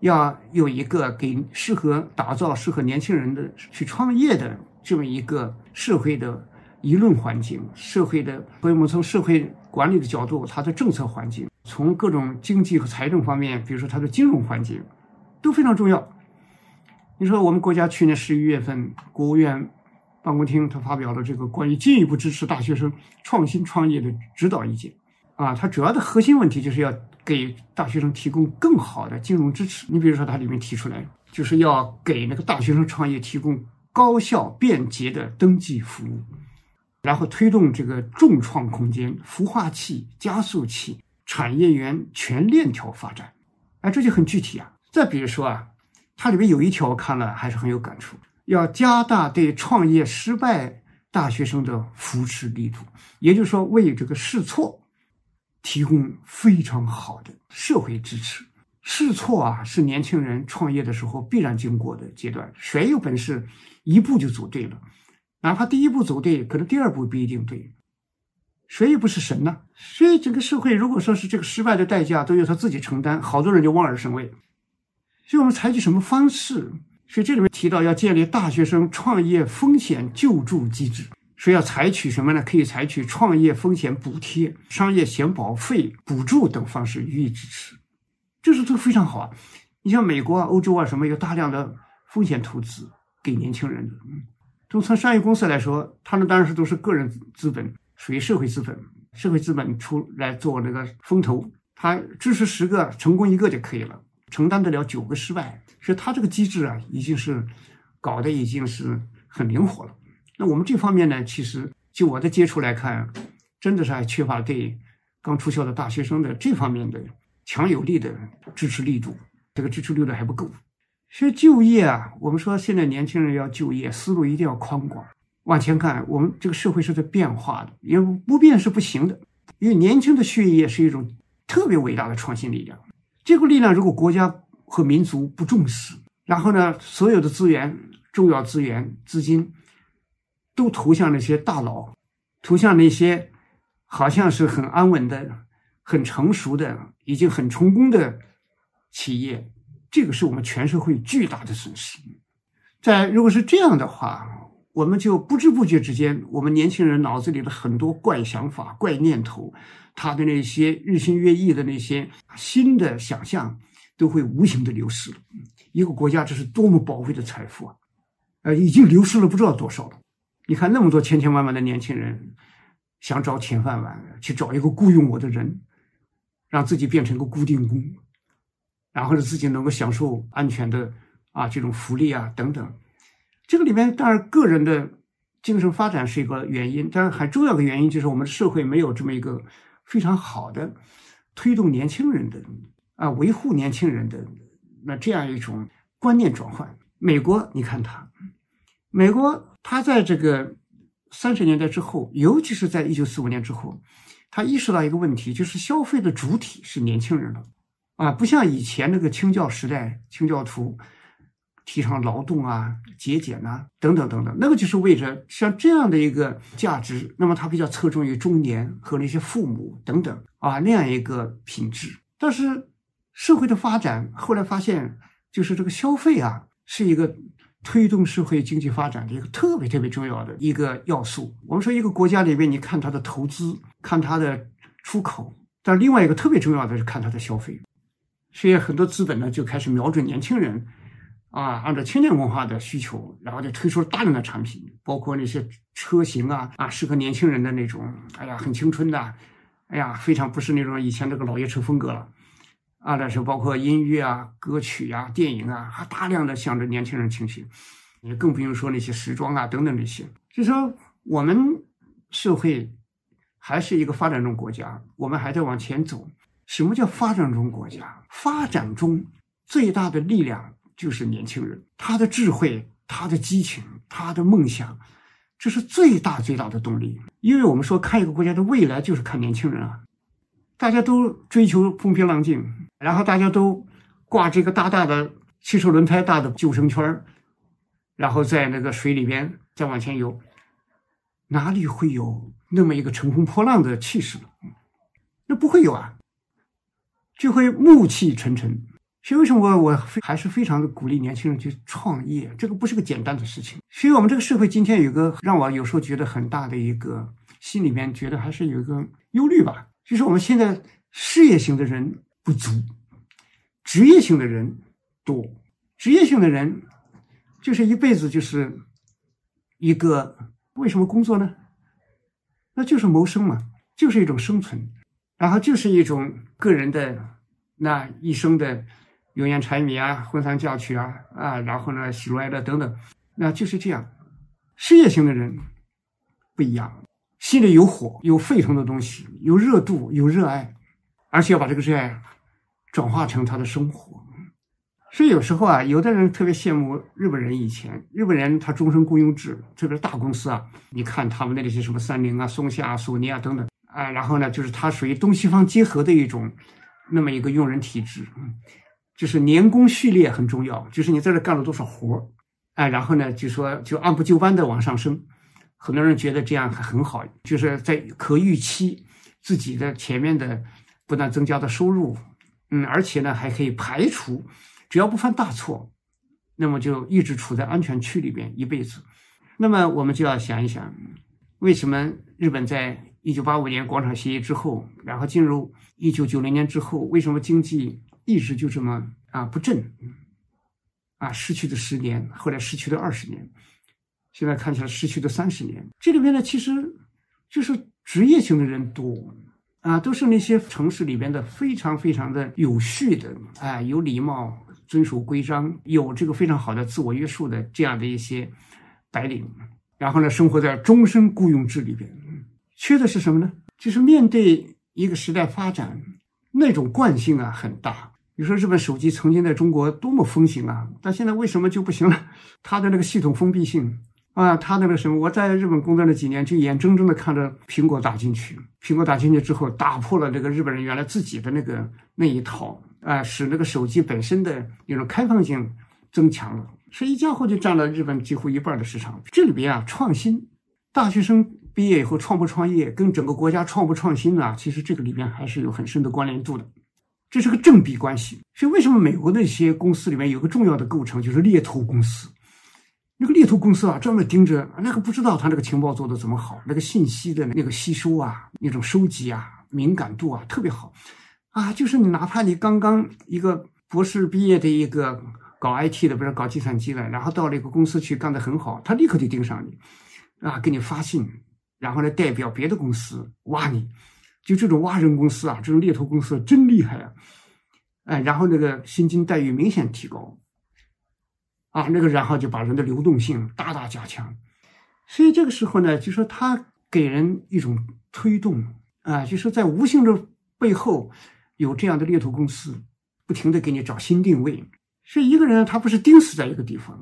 要有一个给适合打造适合年轻人的去创业的这么一个社会的舆论环境，社会的，所以我们从社会管理的角度，它的政策环境，从各种经济和财政方面，比如说它的金融环境，都非常重要。你说我们国家去年十一月份，国务院办公厅他发表了这个关于进一步支持大学生创新创业的指导意见，啊，它主要的核心问题就是要。给大学生提供更好的金融支持。你比如说，它里面提出来，就是要给那个大学生创业提供高效便捷的登记服务，然后推动这个重创空间、孵化器、加速器、产业园全链条发展。哎，这就很具体啊。再比如说啊，它里面有一条我看了还是很有感触，要加大对创业失败大学生的扶持力度，也就是说，为这个试错。提供非常好的社会支持，试错啊是年轻人创业的时候必然经过的阶段。谁有本事一步就走对了，哪怕第一步走对，可能第二步不一定对。谁也不是神呢，所以整个社会如果说是这个失败的代价都由他自己承担，好多人就望而生畏。所以我们采取什么方式？所以这里面提到要建立大学生创业风险救助机制。说要采取什么呢？可以采取创业风险补贴、商业险保费补助等方式予以支持，这是都非常好啊！你像美国啊、欧洲啊什么，有大量的风险投资给年轻人的。嗯，就从商业公司来说，他们当然是都是个人资本，属于社会资本，社会资本出来做那个风投，他支持十个成功一个就可以了，承担得了九个失败，所以他这个机制啊，已经是搞得已经是很灵活了。那我们这方面呢，其实就我的接触来看，真的是还缺乏对刚出校的大学生的这方面的强有力的支持力度，这个支持力度还不够。所以就业啊，我们说现在年轻人要就业，思路一定要宽广，往前看。我们这个社会是在变化的，因为不变是不行的。因为年轻的血液是一种特别伟大的创新力量，这股力量如果国家和民族不重视，然后呢，所有的资源、重要资源、资金。都投向那些大佬，投向那些好像是很安稳的、很成熟的、已经很成功的企业，这个是我们全社会巨大的损失。在如果是这样的话，我们就不知不觉之间，我们年轻人脑子里的很多怪想法、怪念头，他的那些日新月异的那些新的想象，都会无形的流失了。一个国家这是多么宝贵的财富啊！呃，已经流失了不知道多少了。你看那么多千千万万的年轻人想找铁饭碗，去找一个雇佣我的人，让自己变成个固定工，然后呢自己能够享受安全的啊这种福利啊等等。这个里面当然个人的精神发展是一个原因，但是很重要的原因就是我们社会没有这么一个非常好的推动年轻人的啊维护年轻人的那这样一种观念转换。美国，你看它。美国，他在这个三十年代之后，尤其是在一九四五年之后，他意识到一个问题，就是消费的主体是年轻人了，啊，不像以前那个清教时代，清教徒提倡劳动啊、节俭呐等等等等，那个就是为着像这样的一个价值，那么它比较侧重于中年和那些父母等等啊那样一个品质。但是社会的发展后来发现，就是这个消费啊是一个推动社会经济发展的一个特别特别重要的一个要素。我们说一个国家里面，你看它的投资，看它的出口，但另外一个特别重要的是看它的消费。所以很多资本呢就开始瞄准年轻人，啊，按照青年文化的需求，然后就推出了大量的产品，包括那些车型啊，啊，适合年轻人的那种，哎呀，很青春的，哎呀，非常不是那种以前那个老爷车风格了，啊，那是包括音乐啊、歌曲啊、电影啊，还大量的向着年轻人倾斜，也更不用说那些时装啊等等这些。就说我们社会还是一个发展中国家，我们还在往前走。什么叫发展中国家？发展中最大的力量就是年轻人，他的智慧、他的激情、他的梦想，这是最大最大的动力。因为我们说看一个国家的未来就是看年轻人啊，大家都追求风平浪静，然后大家都挂这个大大的汽车轮胎大的救生圈然后在那个水里边再往前游，哪里会有那么一个乘风破浪的气势呢？那不会有啊。就会暮气沉沉，所以为什么我我还是非常的鼓励年轻人去创业？这个不是个简单的事情。所以我们这个社会今天有个让我有时候觉得很大的一个心里面觉得还是有一个忧虑吧，就是我们现在事业型的人不足，职业性的人多。职业性的人就是一辈子就是一个为什么工作呢？那就是谋生嘛，就是一种生存。然后就是一种个人的那一生的油盐柴米啊、婚丧嫁娶啊啊，然后呢喜怒哀乐等等，那就是这样。事业型的人不一样，心里有火、有沸腾的东西，有热度、有热爱，而且要把这个热爱转化成他的生活。所以有时候啊，有的人特别羡慕日本人以前，日本人他终身雇佣制，特别是大公司啊，你看他们的那些什么三菱啊、松下、索尼啊等等。哎，然后呢，就是它属于东西方结合的一种，那么一个用人体制，就是年功序列很重要，就是你在这干了多少活儿哎，然后呢，就说就按部就班的往上升，很多人觉得这样还很好，就是在可预期自己的前面的不断增加的收入，嗯，而且呢还可以排除，只要不犯大错，那么就一直处在安全区里边一辈子，那么我们就要想一想，为什么日本在。一九八五年广场协议之后，然后进入一九九零年之后，为什么经济一直就这么啊不振？啊，失去的十年，后来失去的二十年，现在看起来失去的三十年。这里面呢，其实就是职业性的人多啊，都是那些城市里边的非常非常的有序的，啊，有礼貌、遵守规章、有这个非常好的自我约束的这样的一些白领，然后呢，生活在终身雇佣制里边。缺的是什么呢？就是面对一个时代发展，那种惯性啊很大。你说日本手机曾经在中国多么风行啊，但现在为什么就不行了？它的那个系统封闭性啊，他那个什么？我在日本工作那几年，就眼睁睁的看着苹果打进去，苹果打进去之后，打破了这个日本人原来自己的那个那一套啊，使那个手机本身的那种开放性增强了，所以一家伙就占了日本几乎一半的市场。这里边啊，创新大学生。毕业以后创不创业，跟整个国家创不创新啊，其实这个里面还是有很深的关联度的，这是个正比关系。所以为什么美国那些公司里面有个重要的构成就是猎头公司？那个猎头公司啊，专门盯着那个不知道他那个情报做的怎么好，那个信息的那个吸收啊，那种收集啊，敏感度啊特别好啊。就是你哪怕你刚刚一个博士毕业的一个搞 IT 的，不是搞计算机的，然后到了一个公司去干得很好，他立刻就盯上你啊，给你发信。然后呢，代表别的公司挖你，就这种挖人公司啊，这种猎头公司真厉害啊！哎，然后那个薪金待遇明显提高，啊，那个然后就把人的流动性大大加强。所以这个时候呢，就说他给人一种推动啊，就说在无形的背后有这样的猎头公司，不停的给你找新定位。所以一个人他不是钉死在一个地方。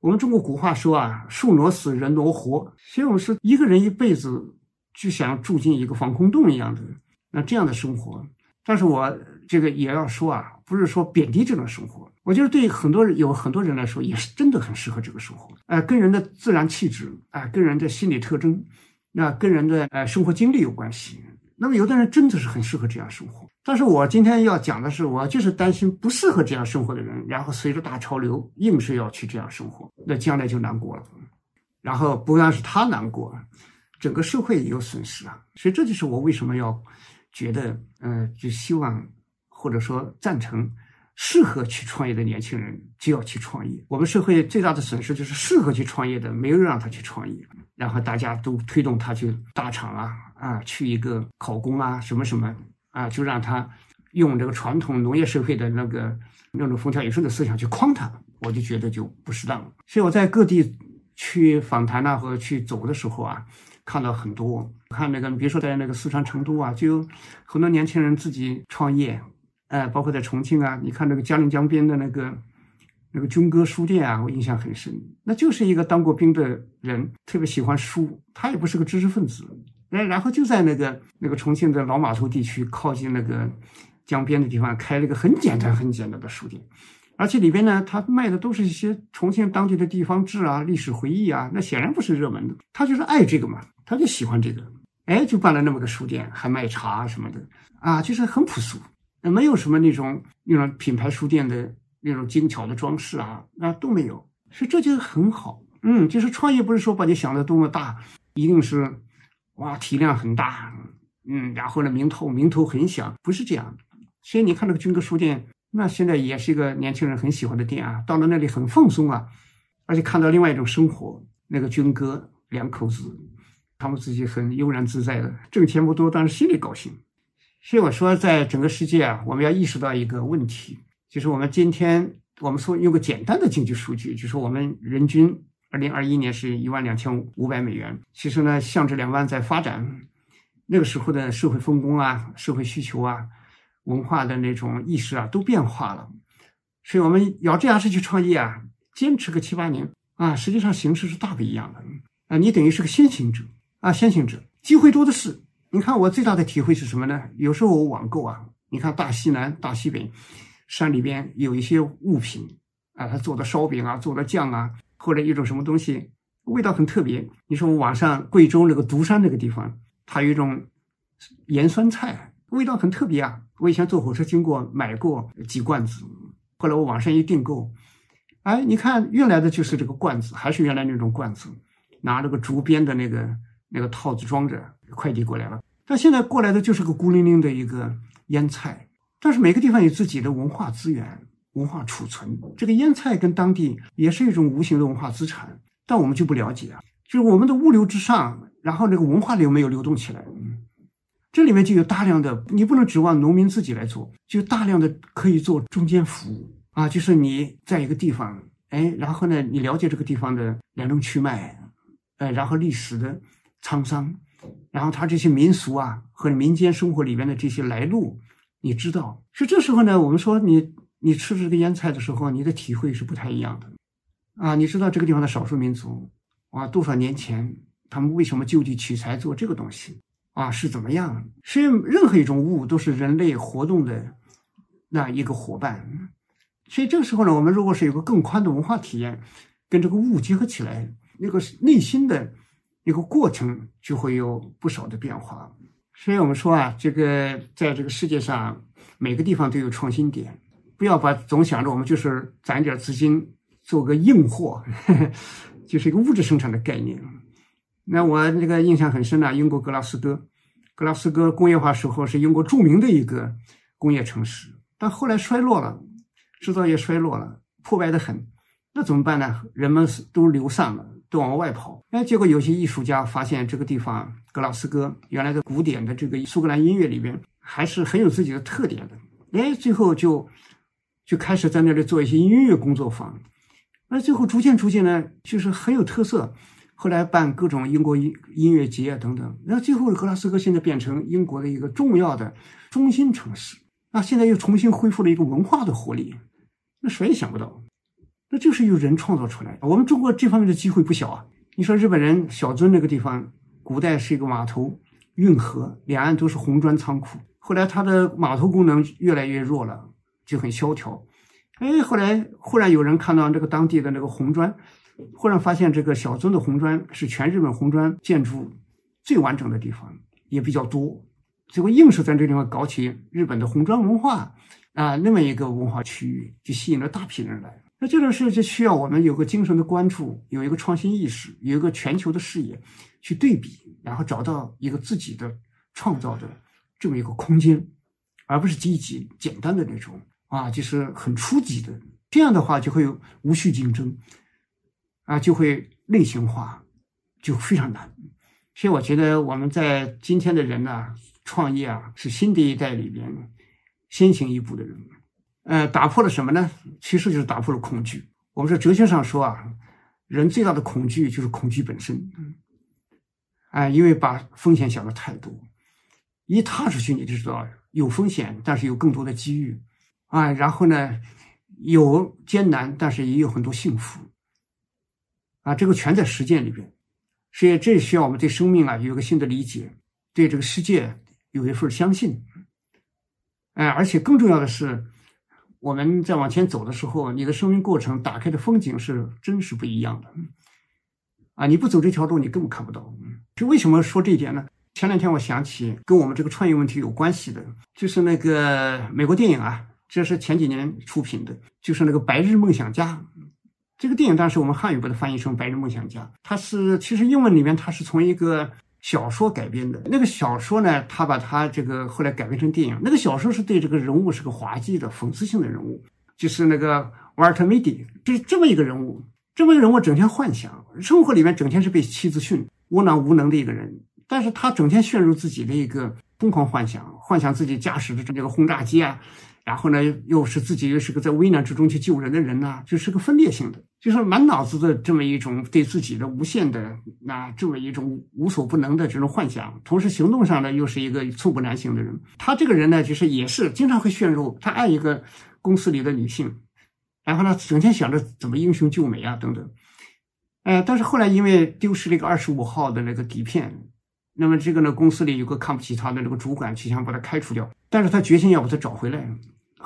我们中国古话说啊，树挪死，人挪活。所以我们说，一个人一辈子就想住进一个防空洞一样的那这样的生活。但是我这个也要说啊，不是说贬低这种生活，我觉得对很多人有很多人来说，也是真的很适合这个生活。呃，跟人的自然气质啊，跟人的心理特征，那跟人的呃生活经历有关系。那么有的人真的是很适合这样生活。但是我今天要讲的是，我就是担心不适合这样生活的人，然后随着大潮流硬是要去这样生活，那将来就难过了。然后不但是他难过，整个社会也有损失啊。所以这就是我为什么要觉得，嗯，就希望或者说赞成适合去创业的年轻人就要去创业。我们社会最大的损失就是适合去创业的没有让他去创业，然后大家都推动他去大厂啊啊，去一个考公啊什么什么。啊，就让他用这个传统农业社会的那个那种风调雨顺的思想去框他，我就觉得就不适当了。所以我在各地去访谈呐，或者去走的时候啊，看到很多，看那个，比如说在那个四川成都啊，就有很多年轻人自己创业，哎，包括在重庆啊，你看那个嘉陵江边的那个那个军歌书店啊，我印象很深，那就是一个当过兵的人，特别喜欢书，他也不是个知识分子。哎，然后就在那个那个重庆的老码头地区，靠近那个江边的地方，开了一个很简单、很简单的书店，而且里边呢，他卖的都是一些重庆当地的地方志啊、历史回忆啊，那显然不是热门的。他就是爱这个嘛，他就喜欢这个，哎，就办了那么个书店，还卖茶什么的啊，就是很朴素，没有什么那种那种品牌书店的那种精巧的装饰啊，那都没有，所以这就很好。嗯，就是创业不是说把你想的多么大，一定是。哇，体量很大，嗯，然后呢，名头名头很响，不是这样的。所以你看那个军歌书店，那现在也是一个年轻人很喜欢的店啊。到了那里很放松啊，而且看到另外一种生活。那个军哥两口子，他们自己很悠然自在的，挣钱不多，但是心里高兴。所以我说，在整个世界啊，我们要意识到一个问题，就是我们今天我们说用个简单的经济数据，就是我们人均。二零二一年是一万两千五百美元，其实呢，向着两万在发展。那个时候的社会分工啊、社会需求啊、文化的那种意识啊，都变化了。所以我们咬着牙齿去创业啊，坚持个七八年啊，实际上形势是大不一样的啊。你等于是个先行者啊，先行者，机会多的是。你看我最大的体会是什么呢？有时候我网购啊，你看大西南、大西北山里边有一些物品啊，他做的烧饼啊，做的酱啊。或者一种什么东西，味道很特别。你说我网上贵州那个独山那个地方，它有一种盐酸菜，味道很特别啊。我以前坐火车经过，买过几罐子。后来我网上一订购，哎，你看运来的就是这个罐子，还是原来那种罐子，拿那个竹编的那个那个套子装着，快递过来了。但现在过来的就是个孤零零的一个腌菜，但是每个地方有自己的文化资源。文化储存，这个腌菜跟当地也是一种无形的文化资产，但我们就不了解啊。就是我们的物流之上，然后那个文化流没有流动起来，嗯，这里面就有大量的，你不能指望农民自己来做，就大量的可以做中间服务啊。就是你在一个地方，哎，然后呢，你了解这个地方的来龙去脉，呃，然后历史的沧桑，然后他这些民俗啊和民间生活里面的这些来路，你知道，所以这时候呢，我们说你。你吃这个腌菜的时候，你的体会是不太一样的，啊，你知道这个地方的少数民族，啊，多少年前他们为什么就地取材做这个东西，啊，是怎么样？所以任何一种物都是人类活动的那一个伙伴，所以这个时候呢，我们如果是有个更宽的文化体验，跟这个物结合起来，那个内心的一个过程就会有不少的变化。所以我们说啊，这个在这个世界上每个地方都有创新点。不要把总想着我们就是攒点资金做个硬货，就是一个物质生产的概念。那我那个印象很深啊，英国格拉斯哥，格拉斯哥工业化时候是英国著名的一个工业城市，但后来衰落了，制造业衰落了，破败的很。那怎么办呢？人们都流散了，都往外跑。哎，结果有些艺术家发现这个地方格拉斯哥原来的古典的这个苏格兰音乐里边还是很有自己的特点的。哎，最后就。就开始在那里做一些音乐工作坊，那最后逐渐逐渐呢，就是很有特色。后来办各种英国音音乐节啊等等，那最后格拉斯哥现在变成英国的一个重要的中心城市。那现在又重新恢复了一个文化的活力，那谁也想不到，那就是由人创造出来。我们中国这方面的机会不小啊。你说日本人小樽那个地方，古代是一个码头，运河两岸都是红砖仓库，后来它的码头功能越来越弱了。就很萧条，哎，后来忽然有人看到这个当地的那个红砖，忽然发现这个小樽的红砖是全日本红砖建筑最完整的地方，也比较多。结果硬是在这地方搞起日本的红砖文化啊，那么一个文化区域，就吸引了大批人来。那这种事就需要我们有个精神的关注，有一个创新意识，有一个全球的视野，去对比，然后找到一个自己的创造的这么一个空间，而不是积极简单的那种啊，就是很初级的。这样的话就会有无序竞争，啊，就会类型化，就非常难。所以我觉得我们在今天的人呢，创业啊，是新的一代里边先行一步的人。呃，打破了什么呢？其实就是打破了恐惧。我们说哲学上说啊，人最大的恐惧就是恐惧本身。哎，因为把风险想的太多，一踏出去你就知道有风险，但是有更多的机遇啊。然后呢，有艰难，但是也有很多幸福啊。这个全在实践里边。所以这需要我们对生命啊有一个新的理解，对这个世界有一份相信。哎，而且更重要的是。我们在往前走的时候，你的生命过程打开的风景是真是不一样的，啊！你不走这条路，你根本看不到。嗯就为什么说这一点呢？前两天我想起跟我们这个创业问题有关系的，就是那个美国电影啊，这是前几年出品的，就是那个《白日梦想家》。这个电影当时我们汉语把它翻译成《白日梦想家》，它是其实英文里面它是从一个。小说改编的那个小说呢，他把他这个后来改编成电影。那个小说是对这个人物是个滑稽的、讽刺性的人物，就是那个瓦尔特·梅迪，就是这么一个人物。这么一个人物整天幻想，生活里面整天是被妻子训，窝囊无能的一个人。但是他整天陷入自己的一个疯狂幻想，幻想自己驾驶的这个轰炸机啊。然后呢，又是自己又是个在危难之中去救人的人呐，就是个分裂性的，就是满脑子的这么一种对自己的无限的那这么一种无所不能的这种幻想，同时行动上呢又是一个寸步难行的人。他这个人呢，就是也是经常会陷入他爱一个公司里的女性，然后呢整天想着怎么英雄救美啊等等。哎，但是后来因为丢失了一个二十五号的那个底片，那么这个呢公司里有个看不起他的那个主管，就想把他开除掉，但是他决心要把他找回来。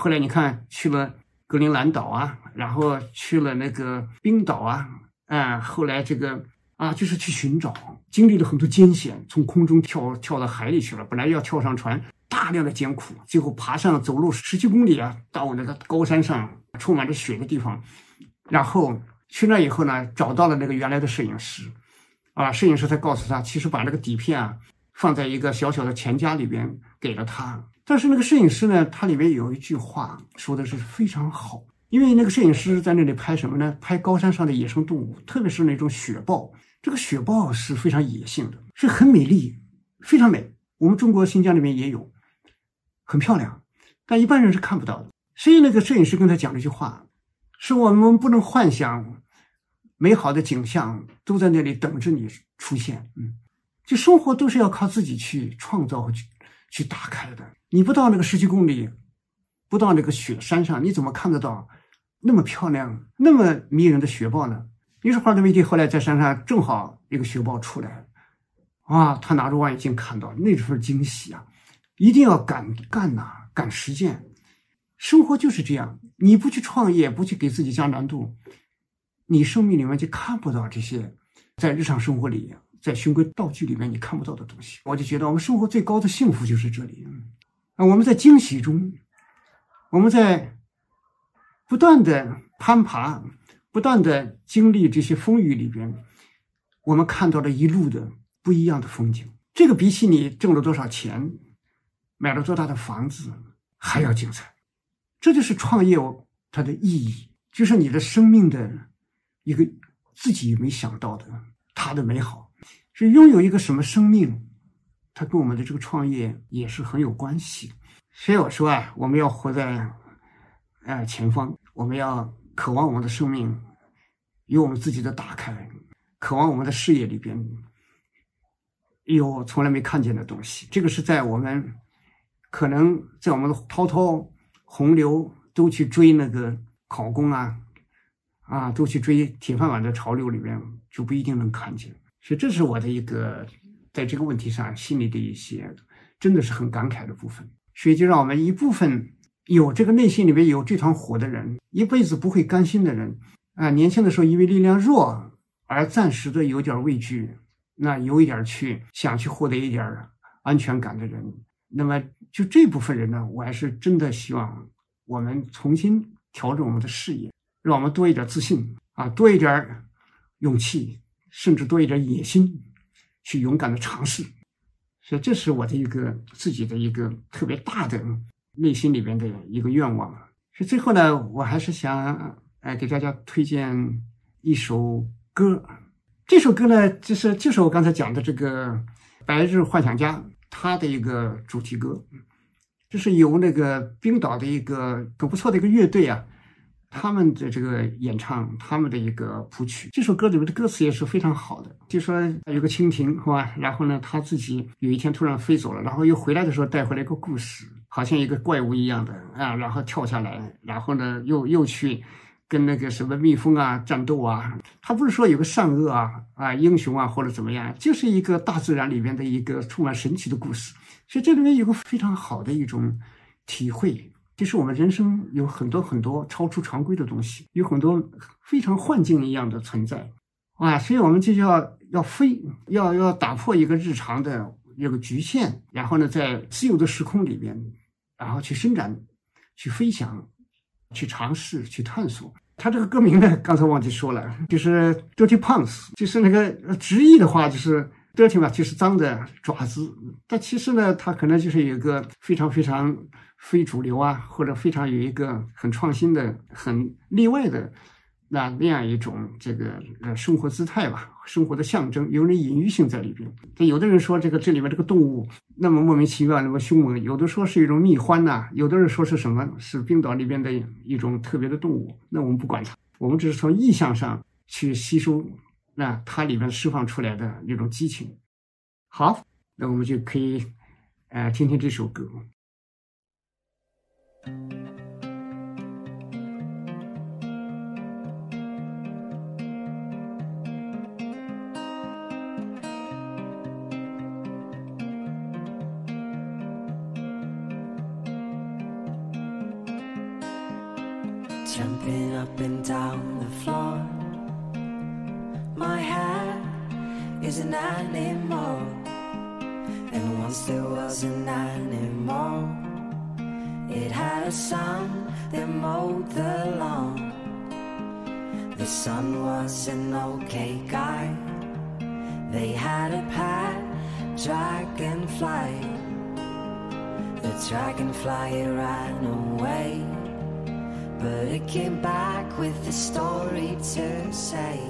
后来你看去了格陵兰岛啊，然后去了那个冰岛啊，啊，后来这个啊就是去寻找，经历了很多艰险，从空中跳跳到海里去了，本来要跳上船，大量的艰苦，最后爬上走路十几公里啊，到那个高山上充满着雪的地方，然后去那以后呢，找到了那个原来的摄影师，啊，摄影师才告诉他，其实把那个底片啊放在一个小小的钱夹里边给了他。但是那个摄影师呢，他里面有一句话说的是非常好，因为那个摄影师在那里拍什么呢？拍高山上的野生动物，特别是那种雪豹。这个雪豹是非常野性的，是很美丽，非常美。我们中国新疆里面也有，很漂亮，但一般人是看不到的。所以那个摄影师跟他讲了一句话，是我们不能幻想美好的景象都在那里等着你出现。嗯，就生活都是要靠自己去创造去去打开的。你不到那个十几公里，不到那个雪山上，你怎么看得到那么漂亮、那么迷人的雪豹呢？于是华德梅蒂后来在山上正好一个雪豹出来，啊，他拿着望远镜看到那份惊喜啊！一定要敢干呐，敢实践。生活就是这样，你不去创业，不去给自己加难度，你生命里面就看不到这些在日常生活里、在循规蹈矩里面你看不到的东西。我就觉得我们生活最高的幸福就是这里。我们在惊喜中，我们在不断的攀爬、不断的经历这些风雨里边，我们看到了一路的不一样的风景。这个比起你挣了多少钱、买了多大的房子还要精彩。这就是创业它的意义，就是你的生命的一个自己没想到的它的美好。是拥有一个什么生命？它跟我们的这个创业也是很有关系，所以我说啊，我们要活在，呃前方，我们要渴望我们的生命有我们自己的打开，渴望我们的事业里边有从来没看见的东西。这个是在我们可能在我们的滔滔洪流都去追那个考公啊，啊，都去追铁饭碗的潮流里边，就不一定能看见。所以这是我的一个。在这个问题上，心里的一些真的是很感慨的部分，所以就让我们一部分有这个内心里面有这团火的人，一辈子不会甘心的人啊，年轻的时候因为力量弱而暂时的有点畏惧，那有一点去想去获得一点安全感的人，那么就这部分人呢，我还是真的希望我们重新调整我们的视野，让我们多一点自信啊，多一点勇气，甚至多一点野心，去勇敢的尝试。所以这是我的一个自己的一个特别大的。内心里边的一个愿望，所以最后呢，我还是想哎给大家推荐一首歌。这首歌呢，就是就是我刚才讲的这个《白日幻想家》他的一个主题歌，就是由那个冰岛的一个很不错的一个乐队啊，他们的这个演唱他们的一个谱曲。这首歌里面的歌词也是非常好的，就说有个蜻蜓是吧？然后呢，他自己有一天突然飞走了，然后又回来的时候带回来一个故事。好像一个怪物一样的啊，然后跳下来，然后呢，又又去跟那个什么蜜蜂啊战斗啊。他不是说有个善恶啊啊英雄啊或者怎么样，就是一个大自然里面的一个充满神奇的故事。所以这里面有个非常好的一种体会，其实我们人生有很多很多超出常规的东西，有很多非常幻境一样的存在啊。所以我们就要要飞，要要打破一个日常的这个局限，然后呢，在自由的时空里边。然后去伸展，去飞翔，去尝试，去探索。他这个歌名呢，刚才忘记说了，就是 “dirty paws”，就是那个直译的话就是 “dirty” 嘛，就是脏的爪子。但其实呢，它可能就是有一个非常非常非主流啊，或者非常有一个很创新的、很例外的。那那样一种这个呃生活姿态吧，生活的象征，有点隐喻性在里边。但有的人说这个这里面这个动物那么莫名其妙，那么凶猛；有的说是一种蜜獾呐，有的人说是什么是冰岛里边的一种特别的动物。那我们不管它，我们只是从意象上去吸收那它里面释放出来的那种激情。好，那我们就可以呃听听这首歌。An okay guy. They had a pet dragonfly. The dragonfly ran away. But it came back with a story to say.